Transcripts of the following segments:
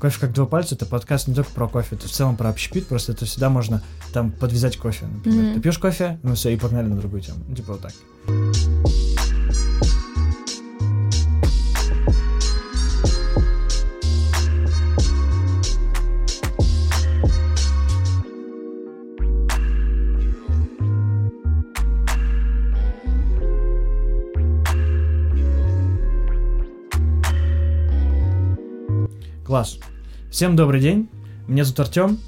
Кофе как два пальца это подкаст не только про кофе, это в целом про общепит, просто это всегда можно там подвязать кофе. Например, Мгм. ты пьешь кофе, ну все, и погнали на другую тему. Ну, Типа вот так. Всем добрый день. Меня зовут Артем.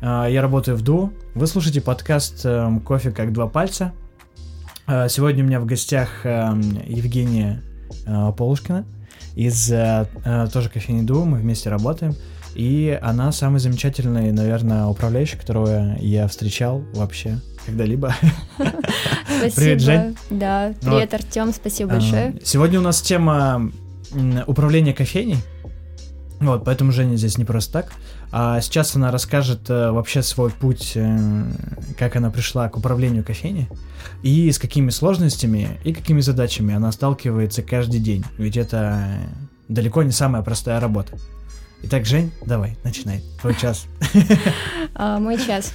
А, Я работаю в ДУ. Вы слушаете подкаст эм, «Кофе как два пальца». А, Сегодня у меня в гостях эм, Евгения э, Полушкина из э, э, тоже кофейни ДУ. Мы вместе работаем. И она самый замечательный, наверное, управляющий, которого я встречал вообще когда-либо. Спасибо. Привет, Жень. Да, привет, Артем, спасибо большое. А, Сегодня у нас тема управления кофейней. Вот, поэтому Женя здесь не просто так. А сейчас она расскажет э, вообще свой путь, э, как она пришла к управлению кофейней, и с какими сложностями и какими задачами она сталкивается каждый день. Ведь это э, далеко не самая простая работа. Итак, Жень, давай, начинай. Твой час. А, мой час.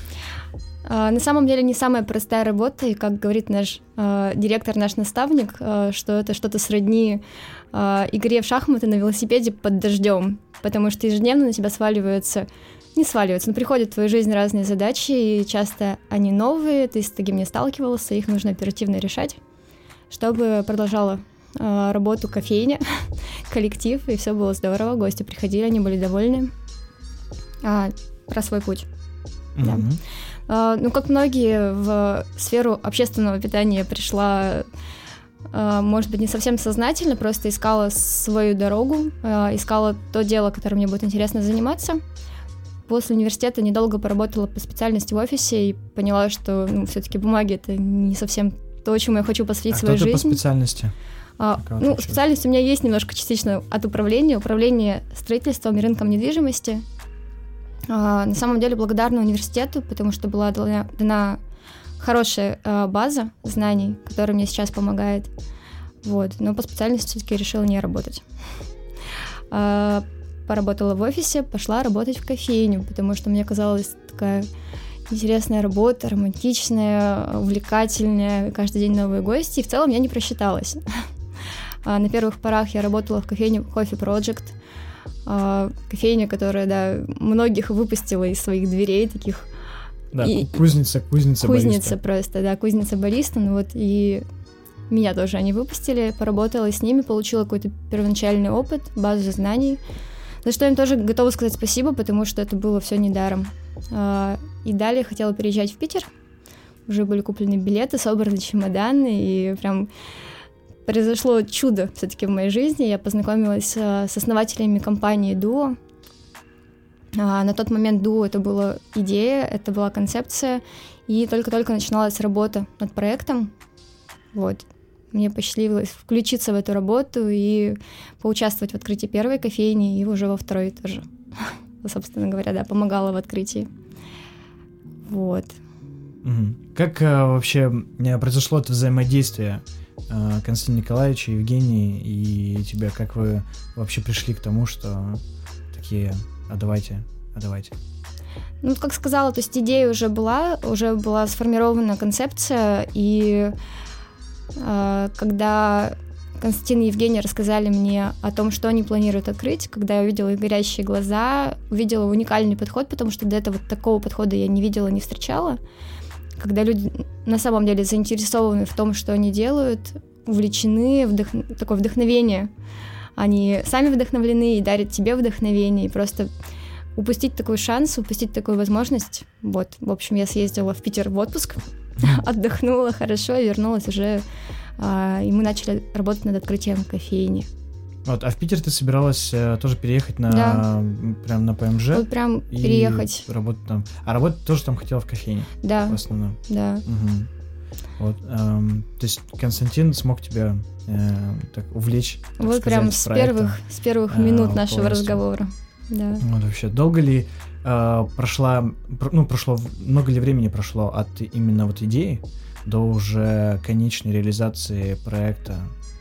А, на самом деле не самая простая работа, и как говорит наш а, директор, наш наставник, что это что-то сродни а, игре в шахматы на велосипеде под дождем, потому что ежедневно на тебя сваливаются, не сваливаются, но приходят в твою жизнь разные задачи, и часто они новые, ты с таким не сталкивался, их нужно оперативно решать, чтобы продолжала а, работу кофейня, коллектив, и все было здорово, гости приходили, они были довольны. А, про свой путь. Да. Мгм. А, Ну, как многие в сферу общественного питания пришла, может быть, не совсем сознательно, просто искала свою дорогу, а, искала то дело, которым мне будет интересно заниматься. После университета недолго поработала по специальности в офисе и поняла, что ну, все-таки бумаги это не совсем то, чему я хочу посвятить А кто свою ты по жизнь. специальности? А, ну, специальность у меня есть немножко частично от управления, управление строительством и рынком недвижимости. А, на самом деле благодарна университету, потому что была дана, дана хорошая а, база знаний, которая мне сейчас помогает. Вот. Но по специальности все-таки решила не работать. А, поработала в офисе, пошла работать в кофейню, потому что мне казалась такая интересная работа, романтичная, увлекательная, каждый день новые гости, и в целом я не просчиталась. А, На первых порах я работала в кофейне Coffee Project, а, кофейня, которая, да, многих выпустила из своих дверей, таких Да, И- кузница, кузница, кузница бариста. просто, да, кузница бариста, ну вот и меня тоже они выпустили, поработала с ними, получила какой-то первоначальный опыт, базу знаний, за что им тоже готова сказать спасибо, потому что это было все недаром. А, И далее хотела переезжать в Питер, уже были куплены билеты, собраны чемоданы, и прям произошло чудо все-таки в моей жизни. Я познакомилась а, с основателями компании Duo. А, На тот момент Duo это была идея, это была концепция, и только-только начиналась работа над проектом. Вот. Мне посчастливилось включиться в эту работу и поучаствовать в открытии первой кофейни, и уже во второй тоже. Собственно говоря, да, помогала в открытии. Вот. Как э, вообще э, произошло это взаимодействие э, Константина Николаевича, Евгении и тебя? Как вы вообще пришли к тому, что такие, а давайте, а давайте? Ну, как сказала, то есть идея уже была, уже была сформирована концепция, и э, когда Константин и Евгений рассказали мне о том, что они планируют открыть, когда я увидела их горящие глаза, увидела уникальный подход, потому что до этого такого подхода я не видела, не встречала. Когда люди на самом деле заинтересованы в том, что они делают, увлечены, вдох- такое вдохновение. Они сами вдохновлены и дарят тебе вдохновение, и просто упустить такой шанс, упустить такую возможность. Вот, в общем, я съездила в Питер в отпуск, отдохнула хорошо, и вернулась уже, а, и мы начали работать над открытием кофейни. Вот, а в Питер ты собиралась э, тоже переехать на Да. прям на ПМЖ? Вот прям переехать. работать там. А работать тоже там хотела в кофейне, Да, в основном. да. Мгм. Вот, эм, то есть Константин смог тебя э, так увлечь, так вот сказать, прям с первых, с первых а, минут нашего полностью. разговора. Да. Вот вообще, долго ли э, прошла, пр- ну, прошло, много ли времени прошло от именно вот идеи до уже конечной реализации проекта,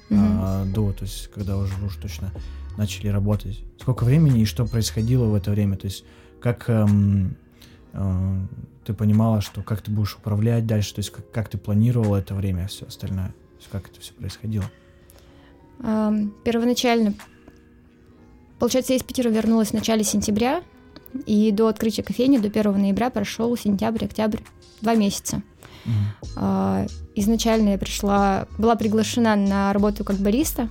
Мгм. а, до, то есть, когда уже уж точно начали работать? Сколько времени и что происходило в это время? То есть как эм, э, ты понимала, что как ты будешь управлять дальше, то есть как, как ты планировала это время, все остальное, то есть как это все происходило? Эм, первоначально, получается, я из Питера вернулась в начале сентября, и до открытия кофейни, до 1 ноября прошел сентябрь, октябрь, два месяца. Uh-huh. Изначально я пришла, была приглашена на работу как бариста,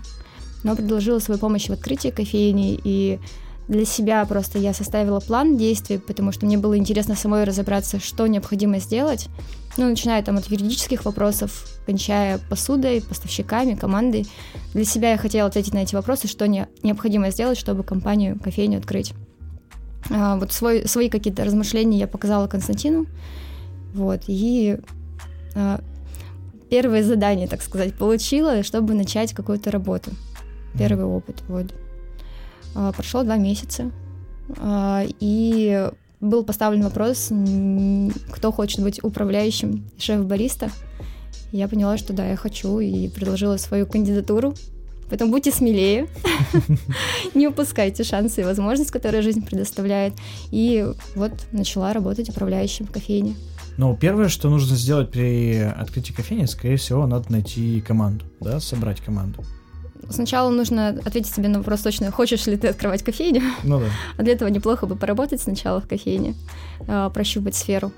но предложила свою помощь в открытии кофейни, и для себя просто я составила план действий, потому что мне было интересно самой разобраться, что необходимо сделать. Ну, начиная там от юридических вопросов, кончая посудой, поставщиками, командой. Для себя я хотела ответить на эти вопросы, что не, необходимо сделать, чтобы компанию, кофейню открыть. А, вот свой, свои какие-то размышления я показала Константину. Вот, и а, первое задание, так сказать, получила, чтобы начать какую-то работу. Первый опыт, вот. А, прошло два месяца, а, и был поставлен вопрос, кто хочет быть управляющим шеф-бариста. Я поняла, что да, я хочу, и предложила свою кандидатуру. Поэтому будьте смелее, не упускайте шансы и возможности, которые жизнь предоставляет. И вот начала работать управляющим в кофейне. Ну, первое, что нужно сделать при открытии кофейни, скорее всего, надо найти команду, да, собрать команду. Сначала нужно ответить себе на вопрос точно, хочешь ли ты открывать кофейню. Ну да. А для этого неплохо бы поработать сначала в кофейне, а, прощупать сферу.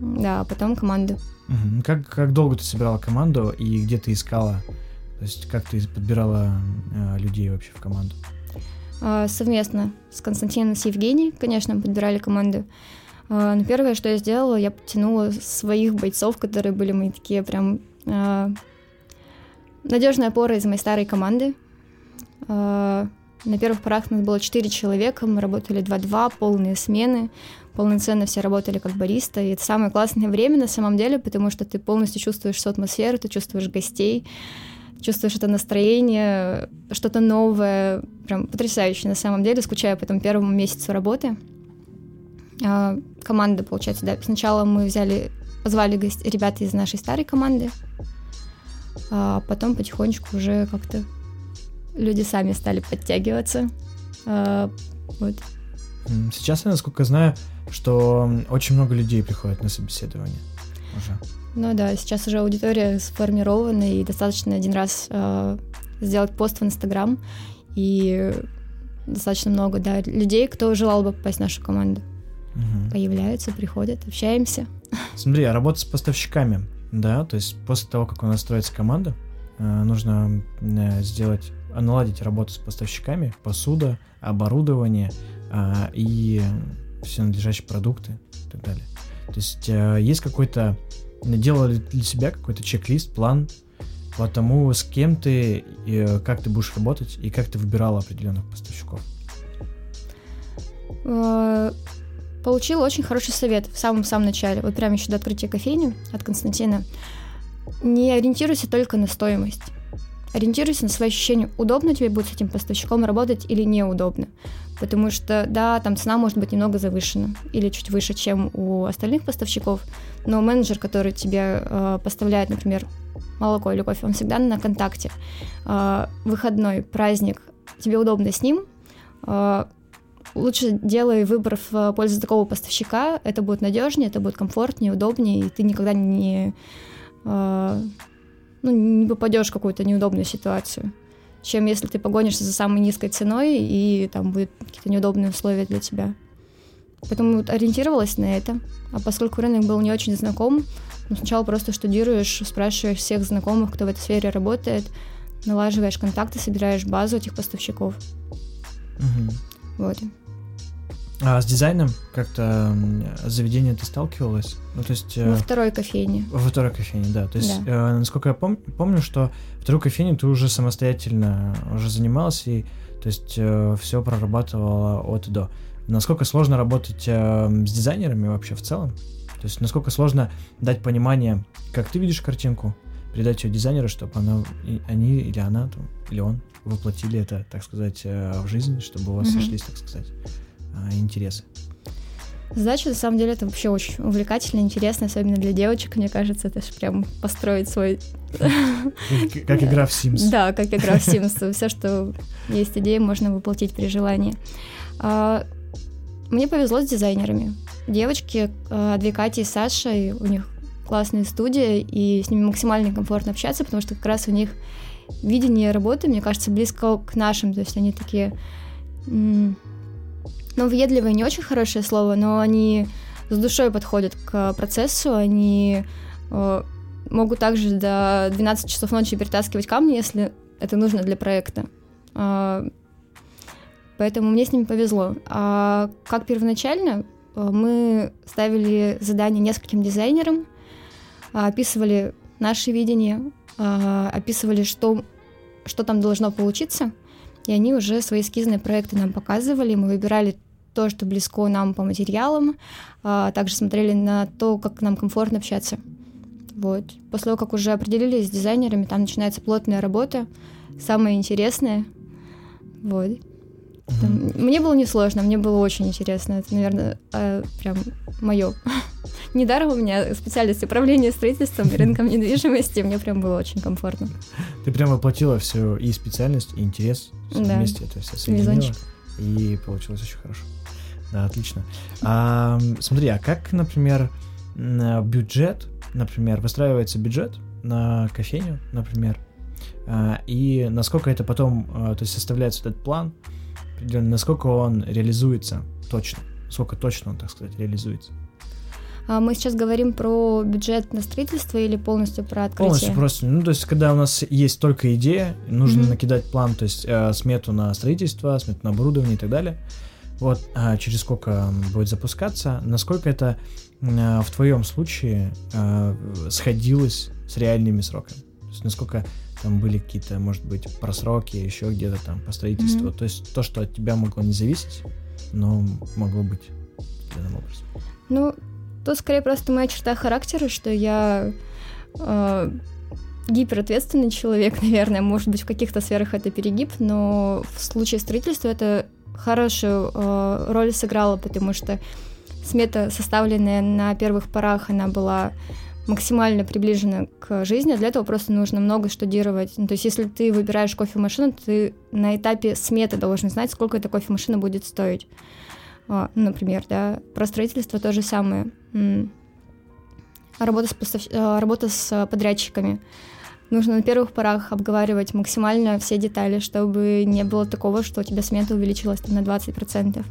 Да, а потом команду. Угу. Как, как долго ты собирала команду и где ты искала? То есть как ты подбирала э, людей вообще в команду? А, совместно с Константином с Евгением, конечно, подбирали команду. А, но первое, что я сделала, я подтянула своих бойцов, которые были мои такие прям а, надежная опора из моей старой команды. А, на первых порах нас было 4 человека, мы работали 2-2, полные смены, полноценно все работали как бариста, и это самое классное время на самом деле, потому что ты полностью чувствуешь всю атмосферу, ты чувствуешь гостей, чувствуешь это настроение, что-то новое, прям потрясающе на самом деле, скучаю по этому первому месяцу работы. А, команда, получается, да, сначала мы взяли, позвали гость, ребят из нашей старой команды, а потом потихонечку уже как-то люди сами стали подтягиваться. А, вот. Сейчас я, насколько знаю, что очень много людей приходят на собеседование уже. Ну да, сейчас уже аудитория сформирована, и достаточно один раз э, сделать пост в Инстаграм, и достаточно много да, людей, кто желал бы попасть в нашу команду. Угу. Появляются, приходят, общаемся. Смотри, а работа с поставщиками да, то есть после того, как у нас строится команда, э, нужно э, сделать, наладить работу с поставщиками, посуда, оборудование а, и все надлежащие продукты и так далее. То есть э, есть какой-то, делали для себя какой-то чек-лист, план по тому, с кем ты, как ты будешь работать и как ты выбирала определенных поставщиков? Получила очень хороший совет в самом-самом начале, вот прямо еще до открытия кофейни от Константина. Не ориентируйся только на стоимость. Ориентируйся на свои ощущения, удобно тебе будет с этим поставщиком работать или неудобно. Потому что, да, там цена может быть немного завышена или чуть выше, чем у остальных поставщиков, но менеджер, который тебе э, поставляет, например, молоко или кофе, он всегда на контакте. Э, выходной, праздник, тебе удобно с ним, э, лучше делай выбор в пользу такого поставщика, это будет надежнее, это будет комфортнее, удобнее, и ты никогда не, э, ну, не попадешь в какую-то неудобную ситуацию, чем если ты погонишься за самой низкой ценой, и там будут какие-то неудобные условия для тебя. Поэтому вот ориентировалась на это. А поскольку рынок был не очень знаком, ну, сначала просто штудируешь, спрашиваешь всех знакомых, кто в этой сфере работает, налаживаешь контакты, собираешь базу этих поставщиков. Угу. Вот. А с дизайном как-то заведение ты сталкивалась? Ну, то есть... Во второй кофейне. Во второй кофейне, да. То есть, да. Э, насколько я пом- помню, что вторую кофейню ты уже самостоятельно уже занималась и, то есть, э, все прорабатывала от и до. Насколько сложно работать э, с дизайнерами вообще в целом? То есть, насколько сложно дать понимание, как ты видишь картинку, передать ее дизайнеру, чтобы она, и, они или она, там, или он воплотили это, так сказать, э, в жизнь, чтобы у вас mm-hmm. сошлись, так сказать. А, интересы? Задача, на самом деле, это вообще очень увлекательно, интересно, особенно для девочек, мне кажется, это же прям построить свой... Как игра в Sims. Да, как игра в Sims. Все, что есть идея, можно воплотить при желании. А, мне повезло с дизайнерами. Девочки, а, две Кати и Саша, и у них классная студия, и с ними максимально комфортно общаться, потому что как раз у них видение работы, мне кажется, близко к нашим, то есть они такие ну, въедливые не очень хорошее слово, но они с душой подходят к процессу, они э, могут также до 12 часов ночи перетаскивать камни, если это нужно для проекта. Э, поэтому мне с ними повезло. А как первоначально, э, мы ставили задание нескольким дизайнерам, описывали наше видение, э, описывали, что, что там должно получиться, и они уже свои эскизные проекты нам показывали, мы выбирали то, что близко нам по материалам, а также смотрели на то, как нам комфортно общаться. Вот. После того, как уже определились с дизайнерами, там начинается плотная работа, самая интересная. Вот. Там, мне было несложно, мне было очень интересно. Это, наверное, э, прям мое. Недаром у меня специальность управления строительством и рынком недвижимости, мне прям было очень комфортно. Ты прям воплотила все и специальность, и интерес да. вместе это все соединила, и получилось очень хорошо. Да, отлично. А, смотри, а как, например, бюджет, например, выстраивается бюджет на кофейню, например, а, и насколько это потом, а, то есть составляется этот план, насколько он реализуется точно, сколько точно он, так сказать, реализуется? А мы сейчас говорим про бюджет на строительство или полностью про открытие? Полностью просто. Ну, то есть, когда у нас есть только идея, нужно mm-hmm. накидать план, то есть э, смету на строительство, смету на оборудование и так далее вот а через сколько будет запускаться, насколько это а, в твоем случае а, сходилось с реальными сроками? То есть насколько там были какие-то, может быть, просроки, еще где-то там по строительству. Mm-hmm. То есть то, что от тебя могло не зависеть, но могло быть определенным образом. Ну, тут скорее просто моя черта характера, что я э, гиперответственный человек, наверное. Может быть, в каких-то сферах это перегиб, но в случае строительства это хорошую э, роль сыграла, потому что смета, составленная на первых порах, она была максимально приближена к жизни, для этого просто нужно много штудировать. Ну, то есть если ты выбираешь кофемашину, ты на этапе сметы должен знать, сколько эта кофемашина будет стоить. А, ну, например, да. Про строительство то же самое. Работа с, постав... Э, работа с подрядчиками. Нужно на первых порах обговаривать максимально все детали, чтобы не было такого, что у тебя смета увеличилась там, на 20%.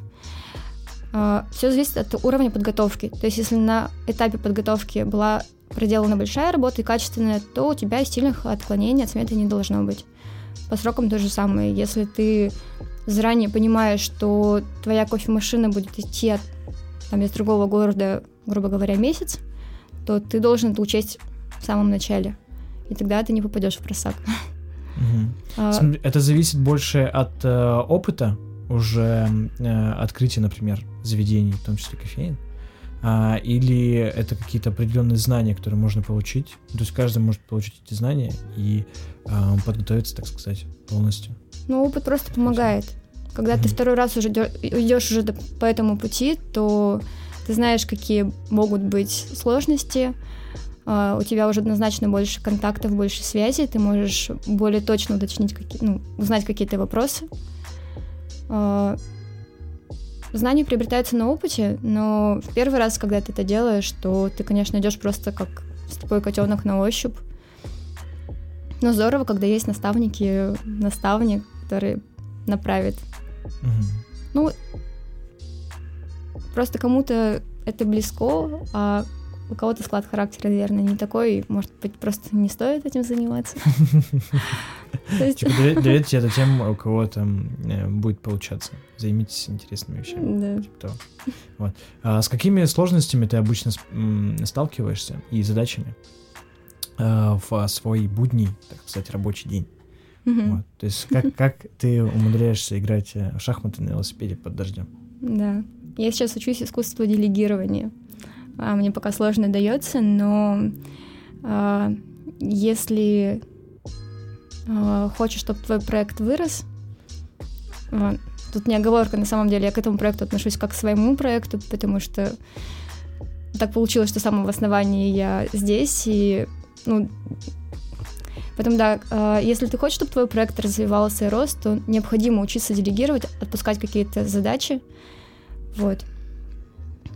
А, все зависит от уровня подготовки. То есть, если на этапе подготовки была проделана большая работа и качественная, то у тебя сильных отклонений от сметы не должно быть. По срокам то же самое. Если ты заранее понимаешь, что твоя кофемашина будет идти от, там, из другого города, грубо говоря, месяц, то ты должен это учесть в самом начале и тогда ты не попадешь в просак. Угу. Это зависит больше от э, опыта уже э, открытия, например, заведений, в том числе кофеин, а, или это какие-то определенные знания, которые можно получить. То есть каждый может получить эти знания и а, подготовиться, так сказать, полностью. Ну, опыт просто помогает. Когда mm-hmm. ты второй раз уже идешь уже по этому пути, то ты знаешь, какие могут быть сложности, у тебя уже однозначно больше контактов, больше связи, ты можешь более точно уточнить, какие, ну, узнать какие-то вопросы. Uh, знания приобретаются на опыте, но в первый раз, когда ты это делаешь, то ты, конечно, идешь просто как слепой котенок на ощупь. Но здорово, когда есть наставники, наставник, который направит. Mm-hmm. Ну, просто кому-то это близко, а у кого-то склад характера, наверное, не такой, может быть, просто не стоит этим заниматься. Типа доверьте это тем, у кого там э, будет получаться. Займитесь интересными вещами. Да. Типа. А с какими сложностями ты обычно сталкиваешься и задачами э, в свой будний, так сказать, рабочий день? Вот. То есть как, как ты умудряешься играть э, в шахматы на велосипеде под дождем? Да. Я сейчас учусь искусству делегирования. А, мне пока сложно дается, но а, если а, хочешь, чтобы твой проект вырос, тут не оговорка, на самом деле я к этому проекту отношусь как к своему проекту, потому что так получилось, что с самого основания я здесь, и, ну, Поэтому, да, э, если ты хочешь, чтобы твой проект развивался и рос, то необходимо учиться делегировать, отпускать какие-то задачи. Вот.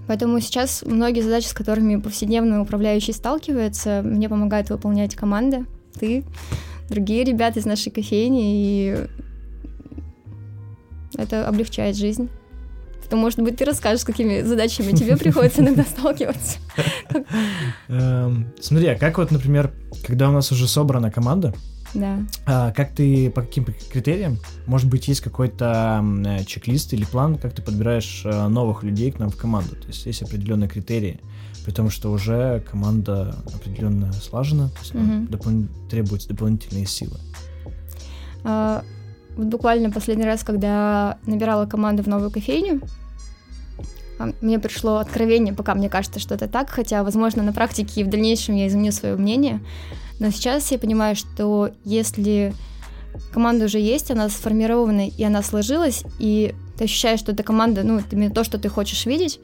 Поэтому сейчас многие задачи, с которыми повседневно управляющий сталкивается, мне помогает выполнять команда, ты, другие ребята из нашей кофейни, и это облегчает жизнь. То, может быть, ты расскажешь, с какими задачами тебе приходится иногда сталкиваться. Эм, смотри, а как вот, например, когда у нас уже собрана команда, да. А как ты, по каким критериям, может быть, есть какой-то э, чек-лист или план, как ты подбираешь э, новых людей к нам в команду? То есть есть определенные критерии, при том, что уже команда определенно слажена, то есть угу. допол- требуются дополнительные силы. А, вот буквально последний раз, когда набирала команду в новую кофейню, а, мне пришло откровение, пока мне кажется, что это так, хотя, возможно, на практике и в дальнейшем я изменю свое мнение. Но сейчас я понимаю, что если команда уже есть, она сформирована и она сложилась, и ты ощущаешь, что эта команда, ну, именно то, что ты хочешь видеть,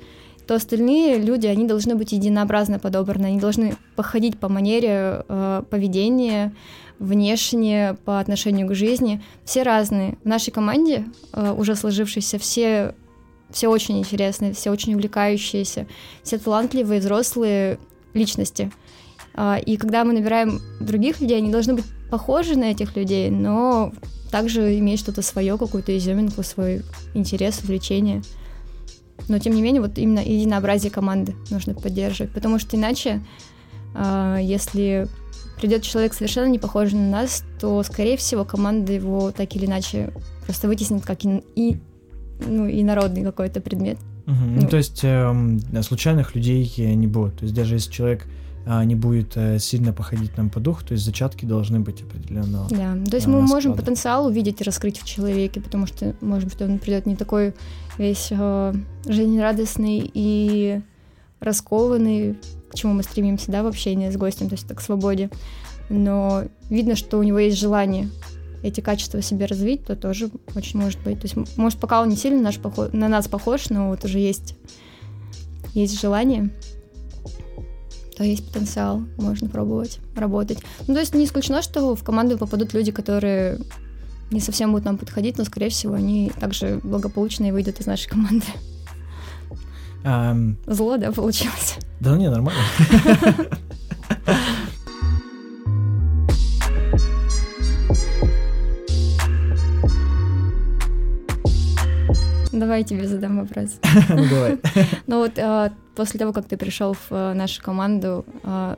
то остальные люди, они должны быть единообразно подобраны, они должны походить по манере э, поведения, внешне, по отношению к жизни. Все разные. В нашей команде, э, уже сложившейся, все все очень интересные, все очень увлекающиеся, все талантливые, взрослые личности. А, и когда мы набираем других людей, они должны быть похожи на этих людей, но также иметь что-то свое, какую-то изюминку, свой интерес, увлечение. Но тем не менее, вот именно единообразие команды нужно поддерживать, потому что иначе, а, если придет человек совершенно не похожий на нас, то, скорее всего, команда его так или иначе просто вытеснит как и ну, и народный какой-то предмет. Угу. Ну, ну, то есть э, случайных людей не будет. То есть даже если человек э, не будет э, сильно походить нам по духу, то есть зачатки должны быть определенного. Да, то есть э, мы склада. можем потенциал увидеть и раскрыть в человеке, потому что, может быть, он придет не такой весь э, жизнерадостный и раскованный, к чему мы стремимся, да, в общении с гостем, то есть так к свободе. Но видно, что у него есть желание эти качества себе развить, то тоже очень может быть. То есть, может, пока он не сильно наш похож, на нас похож, но вот уже есть, есть желание, то есть потенциал, можно пробовать работать. Ну, то есть не исключено, что в команду попадут люди, которые не совсем будут нам подходить, но, скорее всего, они также благополучно и выйдут из нашей команды. Um... Зло, да, получилось? Да не, нормально. Давай я тебе задам вопрос. Ну, давай. Ну вот а, после того, как ты пришел в а, нашу команду, а,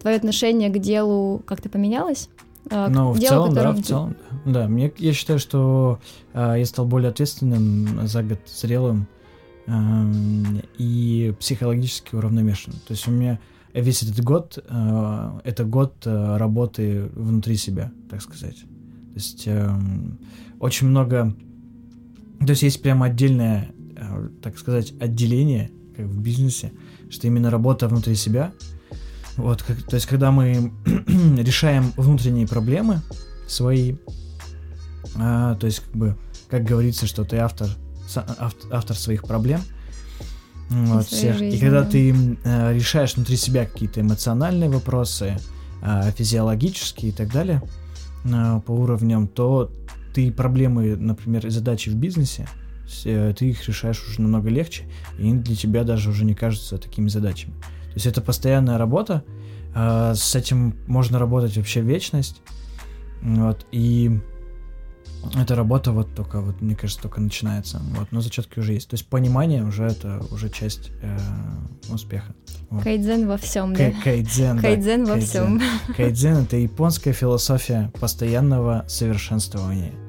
твое отношение к делу как-то поменялось? Ну, в целом, да, в целом, да. Мне, я считаю, что я стал более ответственным, за год зрелым и психологически уравновешенным. То есть у меня весь этот год, это год работы внутри себя, так сказать. То есть очень много то есть есть прямо отдельное, э, так сказать, отделение, как в бизнесе, что именно работа внутри себя. Вот, как, то есть когда мы решаем внутренние проблемы свои, а, то есть как бы, как говорится, что ты автор, автор, автор своих проблем, вот, всех. Жизни, и когда да. ты э, решаешь внутри себя какие-то эмоциональные вопросы, э, физиологические и так далее э, по уровням, то ты проблемы, например, задачи в бизнесе, э, ты их решаешь уже намного легче, и они для тебя даже уже не кажутся такими задачами. То есть это постоянная работа, а, с этим можно работать вообще вечность, вот, и эта работа вот только, вот, мне кажется, только начинается, вот, но зачетки уже есть. То есть понимание уже это уже часть э, успеха. Вот. Кайдзен во всем, да? Кайдзен, Кайдзен да. во кайдзен. всем. Кайдзен — это японская философия постоянного совершенствования.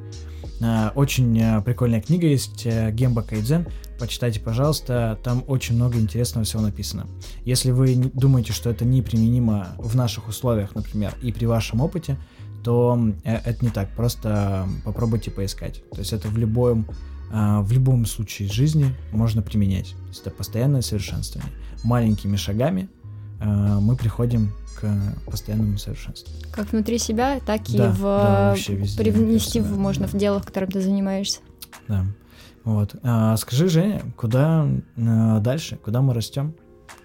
Э, очень э, прикольная книга есть, э, Гемба Кайдзен. Почитайте, пожалуйста, там очень много интересного всего написано. Если вы думаете, что это неприменимо в наших условиях, например, и при вашем опыте, то это не так. Просто попробуйте поискать. То есть это в любом, в любом случае жизни можно применять. То есть это постоянное совершенствование. Маленькими шагами мы приходим к постоянному совершенству. Как внутри себя, так и да, в да, везде, привнести в, можно в дело, в котором ты занимаешься. Да. Вот. А, скажи, Женя, куда а, дальше? Куда мы растем?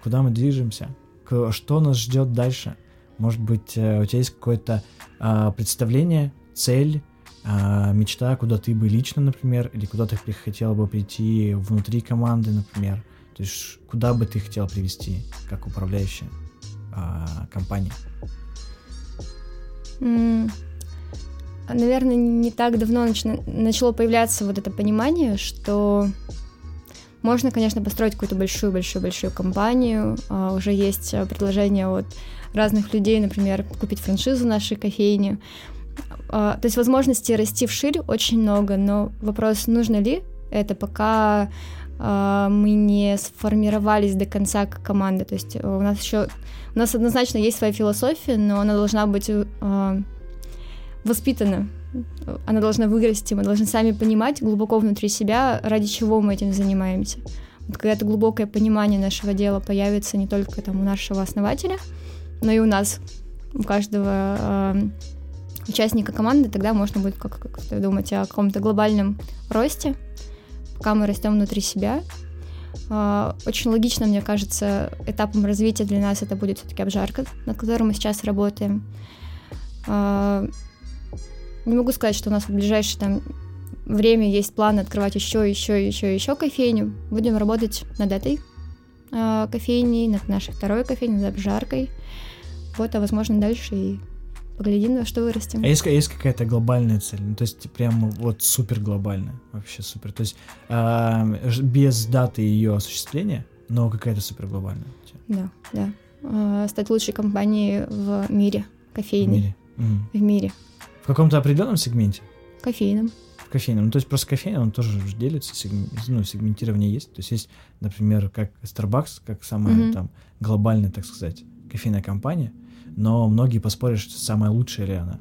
Куда мы движемся? К, что нас ждет дальше? Может быть, э, у тебя есть какое-то а, представление, цель, а, мечта, куда ты бы лично, например, или куда ты хотела бы прийти внутри команды, например? То есть куда бы ты хотел привести как управляющая а, компания? Mm. Наверное, не так давно начало, начало появляться вот это понимание, что можно, конечно, построить какую-то большую-большую-большую компанию. Uh, уже есть предложения от разных людей, например, купить франшизу нашей кофейни. Uh, то есть возможностей расти вширь очень много, но вопрос, нужно ли это, пока мы не сформировались до конца как команда. То есть у нас еще у нас однозначно есть своя философия, но она должна быть воспитана. Она должна вырасти, мы должны сами понимать глубоко внутри себя, ради чего мы этим занимаемся. Вот когда это глубокое понимание нашего дела появится не только там у нашего основателя, но и у нас, у каждого э, участника команды, тогда можно будет как, как думать о каком-то глобальном росте, пока мы растем внутри себя. Э, очень логично, мне кажется, этапом развития для нас это будет все-таки обжарка, над которой мы сейчас работаем. Э, не могу сказать, что у нас в ближайшее там время есть план открывать еще, еще, еще, еще кофейню. Будем работать над этой э, кофейней, над нашей второй кофейней, над обжаркой. Вот, а возможно дальше и поглядим, на что вырастем. А есть, есть какая-то глобальная цель? Ну, то есть прям вот супер глобальная, вообще супер. То есть э, без даты ее осуществления, но какая-то супер глобальная. Да, да. Э, стать лучшей компанией в мире кофейной. В мире. Mm. В мире. В каком-то определенном сегменте? Кофейном. В кофейном. Ну, то есть просто кофейный, он тоже делится, сегм... ну, сегментирование есть. То есть есть, например, как Starbucks, как самая mm-hmm. там глобальная, так сказать, кофейная компания, но многие поспорят, что самая лучшая ли она.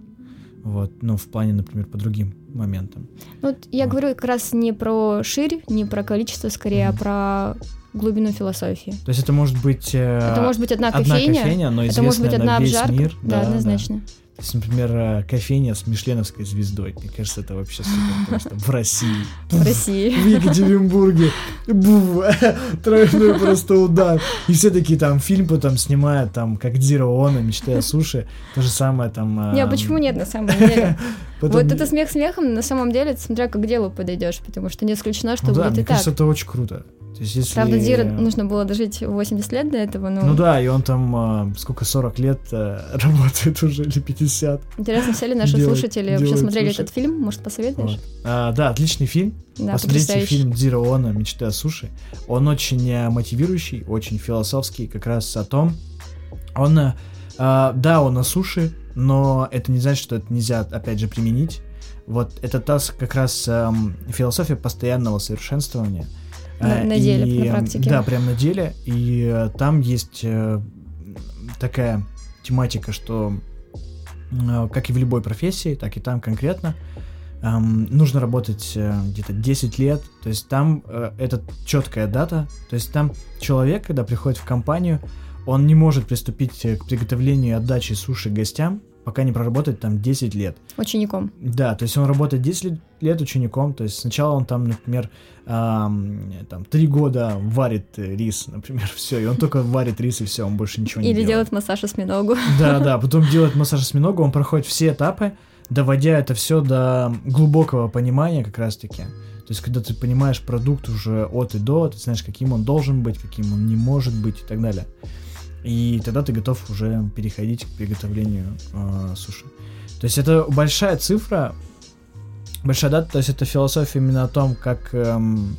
Вот, ну, в плане, например, по другим моментам. Ну, вот я вот. говорю как раз не про ширь, не про количество, скорее, mm-hmm. а про глубину философии. То есть это может быть... Э, это может быть одна кофейня, одна кофейня но это может быть одна обжарка. Мир. Да, да однозначно. Да. То есть, например, э, кофейня с мишленовской звездой. Мне кажется, это вообще супер просто. В России. В России. В Екатеринбурге. Був. Тройной просто удар. И все такие там фильм потом снимают, там, как Дзиро Оно, мечты о суши. То же самое там... Не, а почему нет на самом деле? Потом... Вот это смех смехом, на самом деле, смотря как к делу подойдешь, потому что не исключено, что ну, будет да, и мне так. кажется, это очень круто. То есть, если... Правда, Дира нужно было дожить 80 лет до этого, но... Ну да, и он там, э, сколько, 40 лет э, работает уже, или 50. Интересно, все ли наши делает, слушатели вообще смотрели суши. этот фильм? Может, посоветуешь? Вот. А, да, отличный фильм. Да, Посмотрите фильм Дзиро Оно «Мечты о суши». Он очень э, мотивирующий, очень философский, как раз о том... Он, а, да, он о суши, но это не значит, что это нельзя, опять же, применить. Вот это та как раз эм, философия постоянного совершенствования – на, на деле, и, на практике. Да, прям на деле. И э, там есть э, такая тематика, что э, как и в любой профессии, так и там конкретно, эм, нужно работать где-то 10 лет. То есть там это четкая дата. То есть там человек, когда приходит в компанию, он не может приступить к приготовлению и отдаче суши гостям, пока не проработает там 10 лет. Учеником. Да, то есть он работает 10 лет учеником, то есть сначала он там, например, эм, там 3 года варит рис, например, все, и он только варит рис и все, он больше ничего не Или делает. Или делает массаж осьминогу. Да, да, потом делает массаж осьминогу, он проходит все этапы, доводя это все до глубокого понимания как раз-таки. То есть, когда ты понимаешь продукт уже от и до, ты знаешь, каким он должен быть, каким он не может быть и так далее. И тогда ты готов уже переходить к приготовлению э, суши. То есть это большая цифра, большая дата, то есть это философия именно о том, как эм,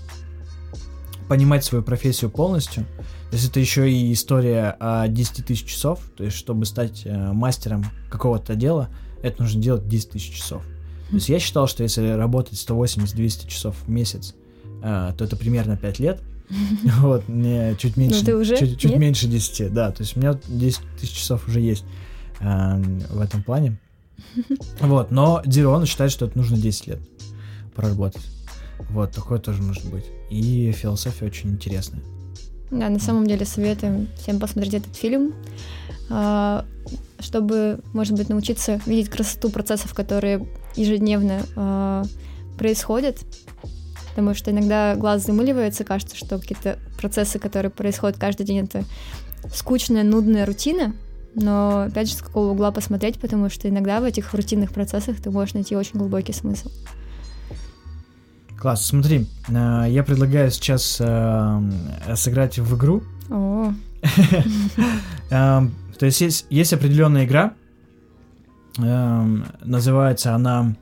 понимать свою профессию полностью. То есть это еще и история о 10 тысяч часов, то есть чтобы стать э, мастером какого-то дела, это нужно делать 10 тысяч часов. То есть я считал, что если работать 180-200 часов в месяц, э, то это примерно 5 лет, Вот, мне чуть меньше, ну, ты уже? чуть, чуть меньше 10, да, то есть у меня 10 тысяч часов уже есть э, в этом плане. Вот, но Дирон считает, что это нужно 10 лет проработать. Вот, такое тоже может быть. И философия очень интересная. Да, на самом деле советуем всем посмотреть этот фильм, а, чтобы, может быть, научиться видеть красоту процессов, которые ежедневно а, происходят, потому что иногда глаз замыливается, кажется, что какие-то процессы, которые происходят каждый день, это скучная, нудная рутина, но опять же с какого угла посмотреть, потому что иногда в этих рутинных процессах ты можешь найти очень глубокий смысл. Класс, смотри, э, я предлагаю сейчас э, сыграть в игру. О, Эм, То есть есть, есть определенная игра, эм, называется она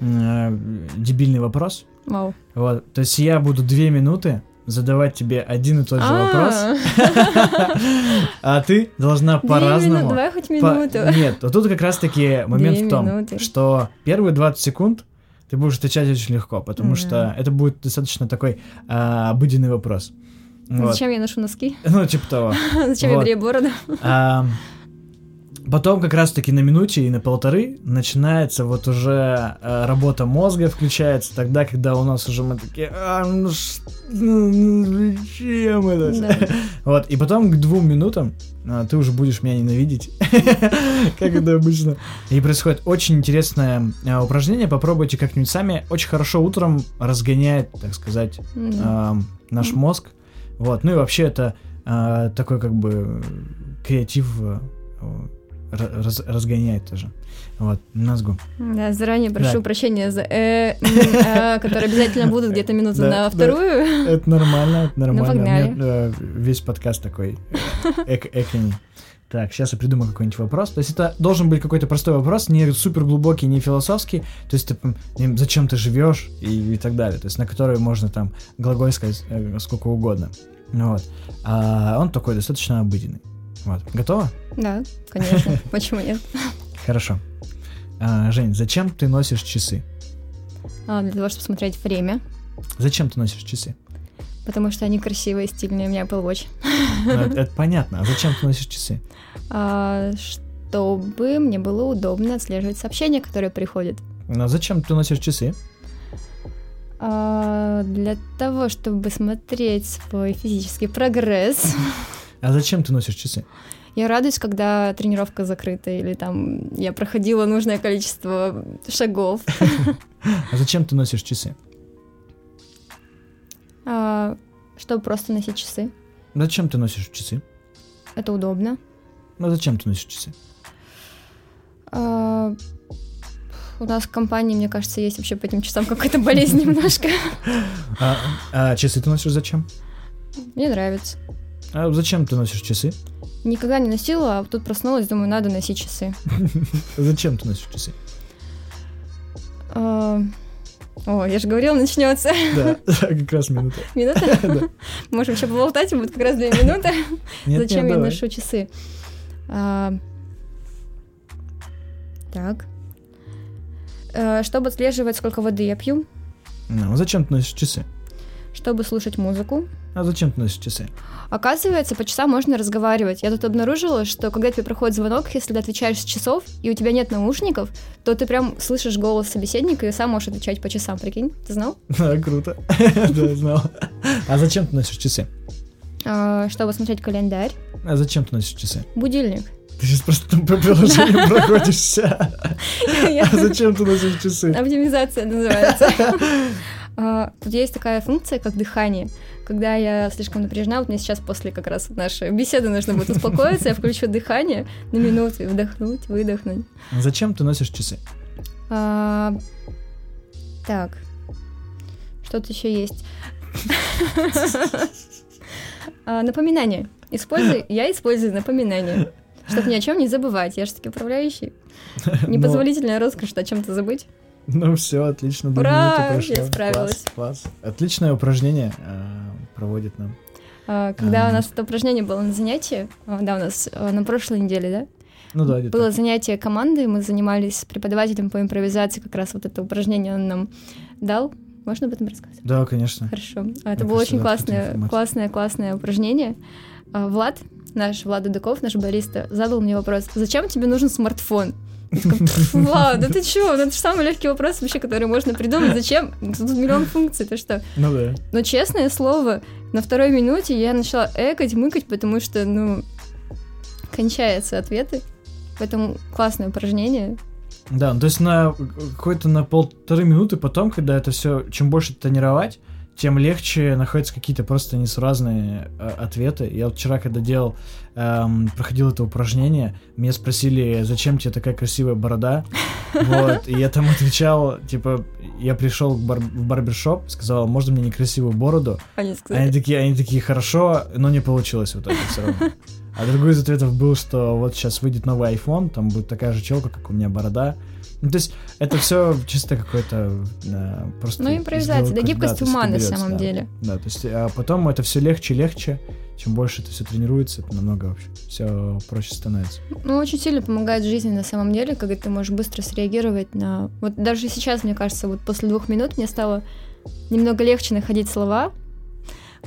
э, «Дебильный вопрос». Вау. Вот, то есть я буду две минуты задавать тебе один и тот же вопрос, А, а ты должна по-разному... Давай хоть минуту. Нет, вот тут как раз-таки момент в том, что первые 20 секунд ты будешь отвечать очень легко, потому что это будет достаточно такой а, обыденный вопрос. Зачем я ношу носки? Ну, типа того. Зачем я брею бороду? Потом как раз-таки на минуте и на полторы начинается вот уже э, работа мозга включается тогда, когда у нас уже мы такие, а, ну ш- ну, зачем это? Да. Вот, и потом к двум минутам а, ты уже будешь меня ненавидеть, как это обычно. И происходит очень интересное а, упражнение, попробуйте как-нибудь сами. Очень хорошо утром разгоняет, так сказать, а, наш мозг. Вот, ну и вообще это а, такой как бы креатив раз- разгоняет тоже. Вот, мозгу. Да, заранее прошу Да. прощения за э, а, которые обязательно будут где-то минуту Да, на да. вторую. Это нормально, это нормально. У погнали. меня, э, весь подкаст такой э, эк- экони. Так, сейчас я придумаю какой-нибудь вопрос. То есть это должен быть какой-то простой вопрос, не супер глубокий, не философский. То есть м, зачем ты живешь и, и так далее. То есть на который можно там глаголь сказать э, сколько угодно. Ну Вот. А он такой достаточно обыденный. Вот. Готова? Да, конечно. Почему нет? Хорошо. А, Жень, зачем ты носишь часы? А, Для того, чтобы смотреть время, Зачем ты носишь часы? потому что они красивые, стильные. У меня Apple Watch. Ну, это, это понятно. А зачем ты носишь часы? А, Чтобы мне было удобно отслеживать сообщения, которые приходят. Ну, а зачем ты носишь часы? А, Для того, чтобы смотреть свой физический прогресс. А зачем ты носишь часы? Я радуюсь, когда тренировка закрыта, или там я проходила нужное количество шагов. А зачем ты носишь часы? А, Чтобы просто носить часы. Зачем ты носишь часы? Это удобно. Ну зачем ты носишь часы? А, У нас в компании, мне кажется, есть вообще по этим часам какая-то болезнь немножко. А, а часы ты носишь зачем? Мне нравится. А зачем ты носишь часы? Никогда не носила, а тут проснулась, думаю, надо носить часы. Зачем ты носишь часы? А, О, я же говорила, начнется Да, как раз минута. минута. Можем еще поболтать, будет как раз две минуты. Зачем я ношу часы? А, Так. Э, Чтобы отслеживать, сколько воды я пью, Ну, а зачем ты носишь часы? Чтобы слушать музыку. А зачем ты носишь часы? Оказывается, по часам можно разговаривать. Я тут обнаружила, что когда тебе проходит звонок, если ты отвечаешь с часов, и у тебя нет наушников, то ты прям слышишь голос собеседника и сам можешь отвечать по часам, прикинь? Ты знал? Да, круто. Да, знал. А зачем ты носишь часы? А, Чтобы смотреть календарь, А зачем ты носишь часы? будильник. Ты сейчас просто там по приложению проходишься. А зачем ты носишь часы? Оптимизация называется. А, Тут есть такая функция, как дыхание. Когда я слишком напряжена, вот мне сейчас после как раз нашей беседы нужно будет успокоиться, я включу дыхание на минуту и вдохнуть, выдохнуть. А Зачем ты носишь часы? А, Так, что тут еще есть? Напоминание. Используй, я использую напоминание, чтобы ни о чем не забывать. Я же таки управляющий. Ну, Непозволительная роскошь о чем-то забыть. Ну все, отлично. две Ура, минуты прошло. я справилась. Класс, класс. Отличное упражнение э, проводит нам. А, Когда А. у нас это упражнение было на занятии, а, да, у нас а, на прошлой неделе, да, Ну да, где-то. было занятие команды, мы занимались с преподавателем по импровизации, как раз вот это упражнение он нам дал. Можно об этом рассказать? Да, конечно. Хорошо. А, Это Мне было очень классное, классное, классное упражнение. А, Влад, наш Влад Дудаков, наш бариста, задал мне вопрос, зачем тебе нужен смартфон? Я такая, «Пф, Влад, да ты чё? Ну, это же самый легкий вопрос вообще, который можно придумать. Зачем? Тут миллион функций, ты что? Ну да. Но честное слово, на второй минуте я начала экать, мыкать, потому что, ну, кончаются ответы. Поэтому классное упражнение. Да, ну, то есть на какой-то на полторы минуты потом, когда это все, чем больше тренировать, тем легче находятся какие-то просто несуразные э, ответы. Я вот вчера, когда делал, эм, проходил это упражнение, меня спросили, зачем тебе такая красивая борода? Вот, и я там отвечал, типа, я пришел в, бар в барбершоп, сказал, можно мне некрасивую бороду? Они сказали. Они такие, они такие, хорошо, но не получилось в итоге все равно. А другой из ответов был, что вот сейчас выйдет новый iPhone, там будет такая же челка, как у меня борода. Ну, то есть это все чисто какое-то да, просто... Ну, импровизация, да, гибкость да, ума на самом да, деле. Да, то есть, а потом это все легче и легче. Чем больше это все тренируется, это намного вообще все проще становится. Ну, очень сильно помогает жизни на самом деле, когда ты можешь быстро среагировать на... Вот даже сейчас, мне кажется, вот после двух минут мне стало немного легче находить слова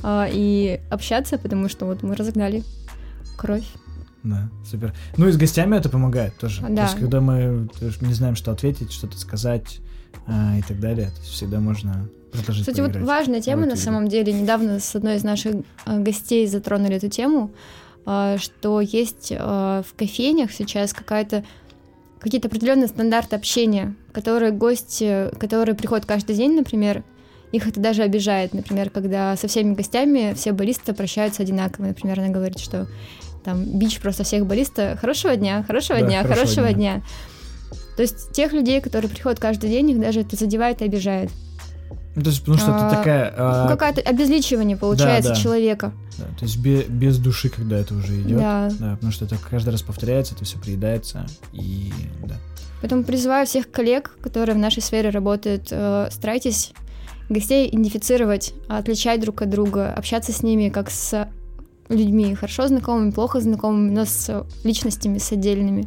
а, и общаться, потому что вот мы разогнали кровь. Да, супер. Ну и с гостями это помогает тоже. Да. То есть, когда мы не знаем, что ответить, что-то сказать а, и так далее, то есть всегда можно предложить Кстати, вот поиграть. важная тема на самом деле. Недавно с одной из наших а, гостей затронули эту тему, а, что есть а, в кофейнях сейчас какая-то какие-то определенные стандарты общения, которые гости, которые приходят каждый день, например, их это даже обижает, например, когда со всеми гостями все баристы прощаются одинаково. Например, она говорит, что там бич просто всех бариста «хорошего дня, хорошего Да, дня, хорошего хорошего дня». дня». То есть тех людей, которые приходят каждый день, их даже это задевает и обижает. Ну, то есть, потому что А, это такая... а, Ну, Какое-то обезличивание получается да. человека. да, то есть бе- без души, когда это уже идет. Да. Да, потому что это каждый раз повторяется, это все приедается, и да. Поэтому призываю всех коллег, которые в нашей сфере работают, э, старайтесь гостей идентифицировать, отличать друг от друга, общаться с ними как с людьми, хорошо знакомыми, плохо знакомыми, но с личностями, с отдельными.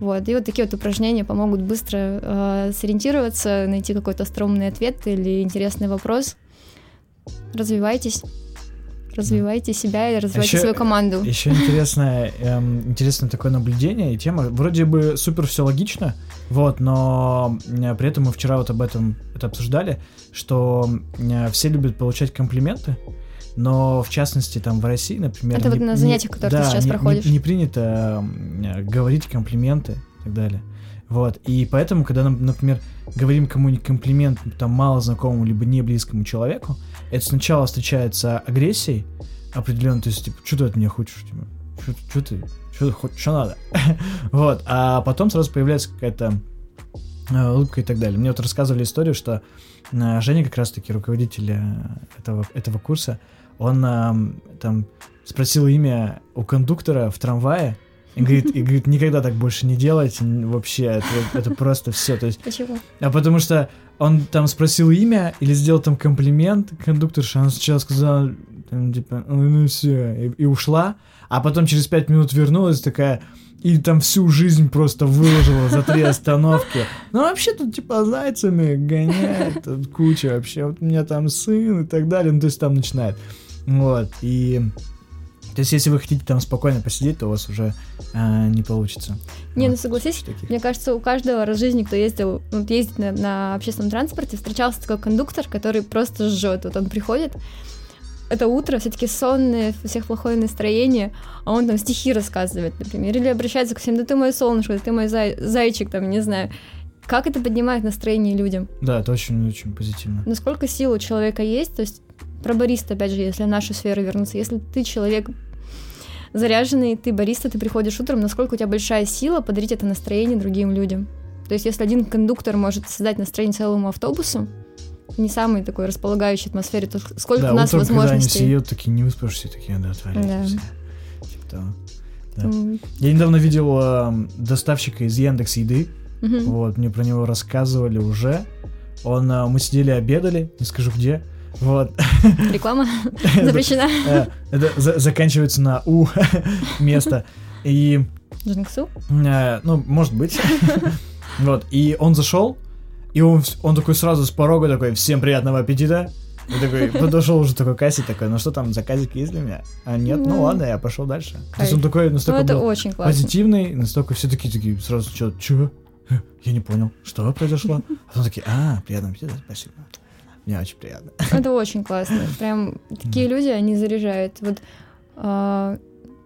Вот. И вот такие вот упражнения помогут быстро э, сориентироваться, найти какой-то остроумный ответ или интересный вопрос. Развивайтесь. Развивайте себя и развивайте Ещё- свою команду. Еще интересное, эм, интересное такое наблюдение и тема. Вроде бы супер все логично, вот, но при этом мы вчера вот об этом это обсуждали, что э, все любят получать комплименты, но в частности там в России, например, Это вот на занятиях, которые ты сейчас не- проходишь. не, не принято говорить комплименты и так далее. Вот, и поэтому, когда, например, говорим кому-нибудь комплимент, там, мало знакомому, либо не близкому человеку, это сначала встречается агрессией определенно, то есть, типа, что ты от меня хочешь, типа, что ты, что ты хочешь, что надо, вот, а потом сразу появляется какая-то э, улыбка и так далее. Мне вот рассказывали историю, что э, Женя как раз-таки руководитель э, этого, этого курса, он э, там спросил имя у кондуктора в трамвае, и говорит, и говорит, никогда так больше не делайте, н- вообще, это, это просто все, то есть Почему? а потому что он там спросил имя или сделал там комплимент кондукторше, она сначала сказала, там, типа, ну, все, и, и ушла, а потом через пять минут вернулась такая, и там всю жизнь просто выложила за три остановки. Ну, вообще тут, типа, зайцами гоняет, тут куча вообще, вот у меня там сын и так далее, ну, то есть там начинает. Вот, и... То есть, если вы хотите там спокойно посидеть, то у вас уже а, не получится. Не, ну Вот, согласись, куча таких. Мне кажется, у каждого раз в жизни, кто ездил, вот ездит на, на общественном транспорте, встречался такой кондуктор, который просто жжет. Вот он приходит, это утро, все-таки сонное, у всех плохое настроение, а он там стихи рассказывает, например, или обращается к всем, да ты мое солнышко, да ты мой зай- зайчик, там, не знаю. Как это поднимает настроение людям? Да, это очень-очень позитивно. Насколько сил у человека есть, то есть про бариста, опять же, если в нашу сферу вернуться, если ты человек заряженный, ты бариста, ты приходишь утром, насколько у тебя большая сила подарить это настроение другим людям. То есть если один кондуктор может создать настроение целому автобусу, не самой такой располагающей атмосфере, то сколько да, у нас утром, когда они возможностей. едут, такие не выспавшиеся, такие, да, отвалите Да. Типа того. да. М, Я недавно видел эм, доставщика из Яндекс Еды, мгм. вот, мне про него рассказывали уже. Он, э, мы сидели, обедали, не скажу где, вот. Реклама запрещена. Э, Это за- заканчивается на У место. И Джинксу. Э, ну, может быть. Вот, и он зашел, и он, он такой сразу с порога такой, всем приятного аппетита. И такой, подошел уже такой к кассе, такой, ну что там, заказик есть для меня? А нет, ну Ну. ладно, я пошел дальше. То есть Кайф. он такой Ну, настолько это был очень классно. позитивный, настолько все такие, такие сразу, что, чё? Э, Я не понял, что произошло? А потом такие, а, приятного аппетита, спасибо. Мне очень приятно. Это очень классно. Прям такие люди, они заряжают. Вот а,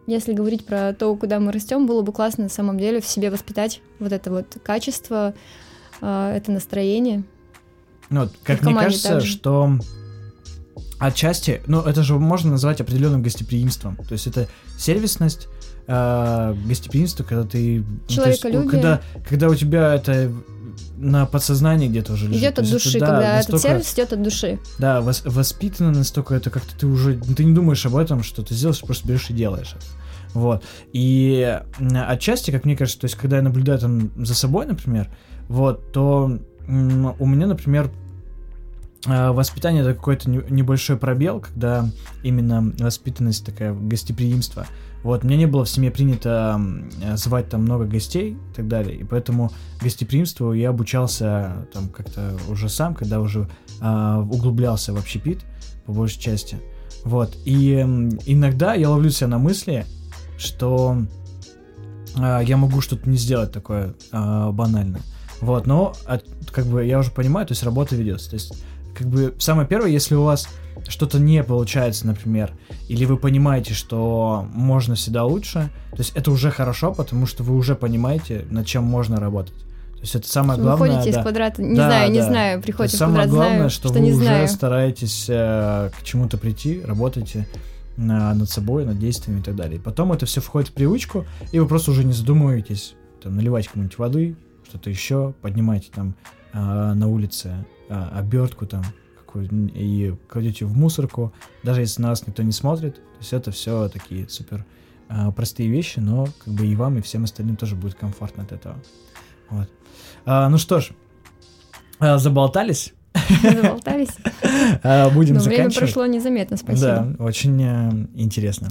если говорить про то, куда мы растем, было бы классно на самом деле в себе воспитать вот это вот качество, э, это настроение. Ну, вот, как мне кажется, также. что отчасти, ну, это же можно назвать определенным гостеприимством. То есть это сервисность, э, гостеприимство, когда ты... Человеколюбие. Ну, есть, когда, когда у тебя это на подсознании где-то уже лежит. Идет от души, это, да, когда настолько, этот сервис идет от души. Да, вос, воспитано настолько, это как-то ты уже, ты не думаешь об этом, что ты сделаешь, просто берешь и делаешь это. Вот. И отчасти, как мне кажется, то есть, когда я наблюдаю там за собой, например, вот, то у меня, например, воспитание это какой-то небольшой пробел, когда именно воспитанность такая гостеприимство. Вот, мне не было в семье принято звать там много гостей и так далее, и поэтому гостеприимству я обучался там как-то уже сам, когда уже э, углублялся в общепит, по большей части. Вот, и иногда я ловлю себя на мысли, что э, я могу что-то не сделать такое э, банальное. Вот, но от, как бы я уже понимаю, то есть работа ведется. То есть, как бы самое первое, если у вас что-то не получается, например, или вы понимаете, что можно всегда лучше, то есть это уже хорошо, потому что вы уже понимаете, над чем можно работать. То есть это самое главное. Выходите да. из квадрата, не да, знаю, да. не знаю, приходите в самое квадрат, главное, знаю, что, что вы не уже знаю. стараетесь э, к чему-то прийти, работаете на, над собой, над действиями и так далее. И потом это все входит в привычку, и вы просто уже не задумываетесь, там, наливать кому-нибудь воды, что-то еще, поднимаете там э, на улице э, обертку там, и кладете в мусорку, даже если на вас никто не смотрит. То есть это все такие супер э, простые вещи, но как бы и вам, и всем остальным тоже будет комфортно от этого. Вот. А, ну что ж, а, заболтались. Заболтались. Будем заканчивать. время прошло незаметно, спасибо. Да, очень э, интересно.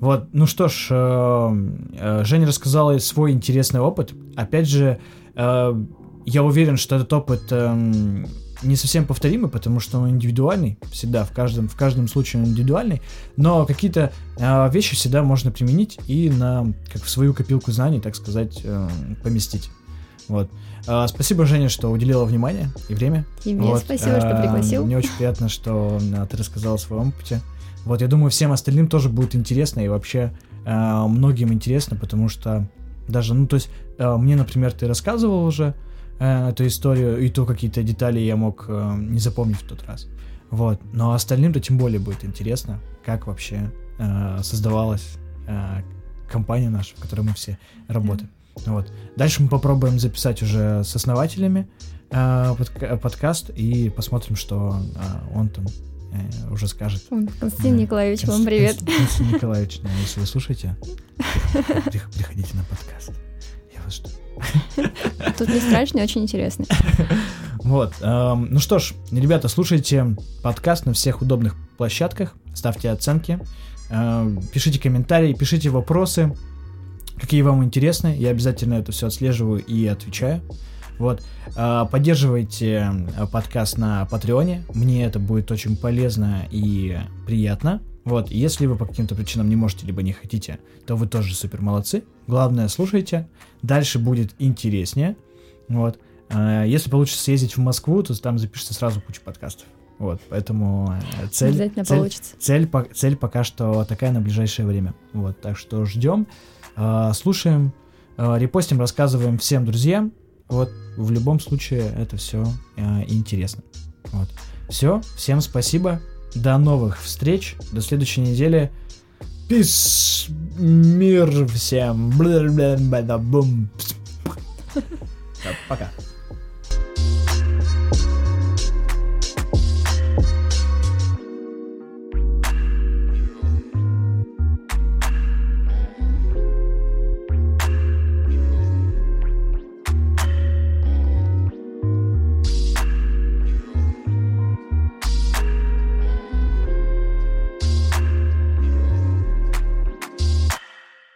Вот, ну что ж, э, э, Женя рассказала свой интересный опыт. Опять же, я уверен, что этот опыт э, не совсем повторимый, потому что он индивидуальный, всегда, в каждом, в каждом случае он индивидуальный, но какие-то э, вещи всегда можно применить и на, как в свою копилку знаний, так сказать, э, поместить. Вот. Э, спасибо, Женя, что уделила внимание и время. Тебе вот. спасибо, что пригласил. Мне очень приятно, что э, ты рассказала о своем опыте. Вот, я думаю, всем остальным тоже будет интересно, и вообще э, многим интересно, потому что даже, ну, то есть, э, мне, например, ты рассказывал уже, э, эту историю, и то какие-то детали я мог э, не запомнить в тот раз. Вот. Но остальным-то тем более будет интересно, как вообще э, создавалась э, компания наша, в которой мы все работаем. Mm. Вот. Дальше мы попробуем записать уже с основателями э, под, подкаст и посмотрим, что э, он там э, уже скажет. Константин да. Николаевич, Конст... вам привет. Константин Николаевич, если вы слушаете, приходите на подкаст. Я вас жду. Тут не страшно, очень интересно. Вот. Эм, ну что ж, ребята, слушайте подкаст на всех удобных площадках, ставьте оценки, эм, пишите комментарии, пишите вопросы, какие вам интересны. Я обязательно это все отслеживаю и отвечаю. Вот. Э, поддерживайте э, подкаст на Патреоне. Мне это будет очень полезно и приятно. Вот, если вы по каким-то причинам не можете, либо не хотите, то вы тоже супер молодцы. Главное, слушайте. Дальше будет интереснее. Вот. А, если получится съездить в Москву, то там запишется сразу куча подкастов. Вот, поэтому э, цель, Обязательно цель, получится. Цель, цель пока что такая на ближайшее время. Вот, так что ждем, а, слушаем, а, репостим, рассказываем всем друзьям. Вот, в любом случае это все интересно. Вот. Все, всем спасибо. До новых встреч. До следующей недели. Пис. Мир всем. Пока.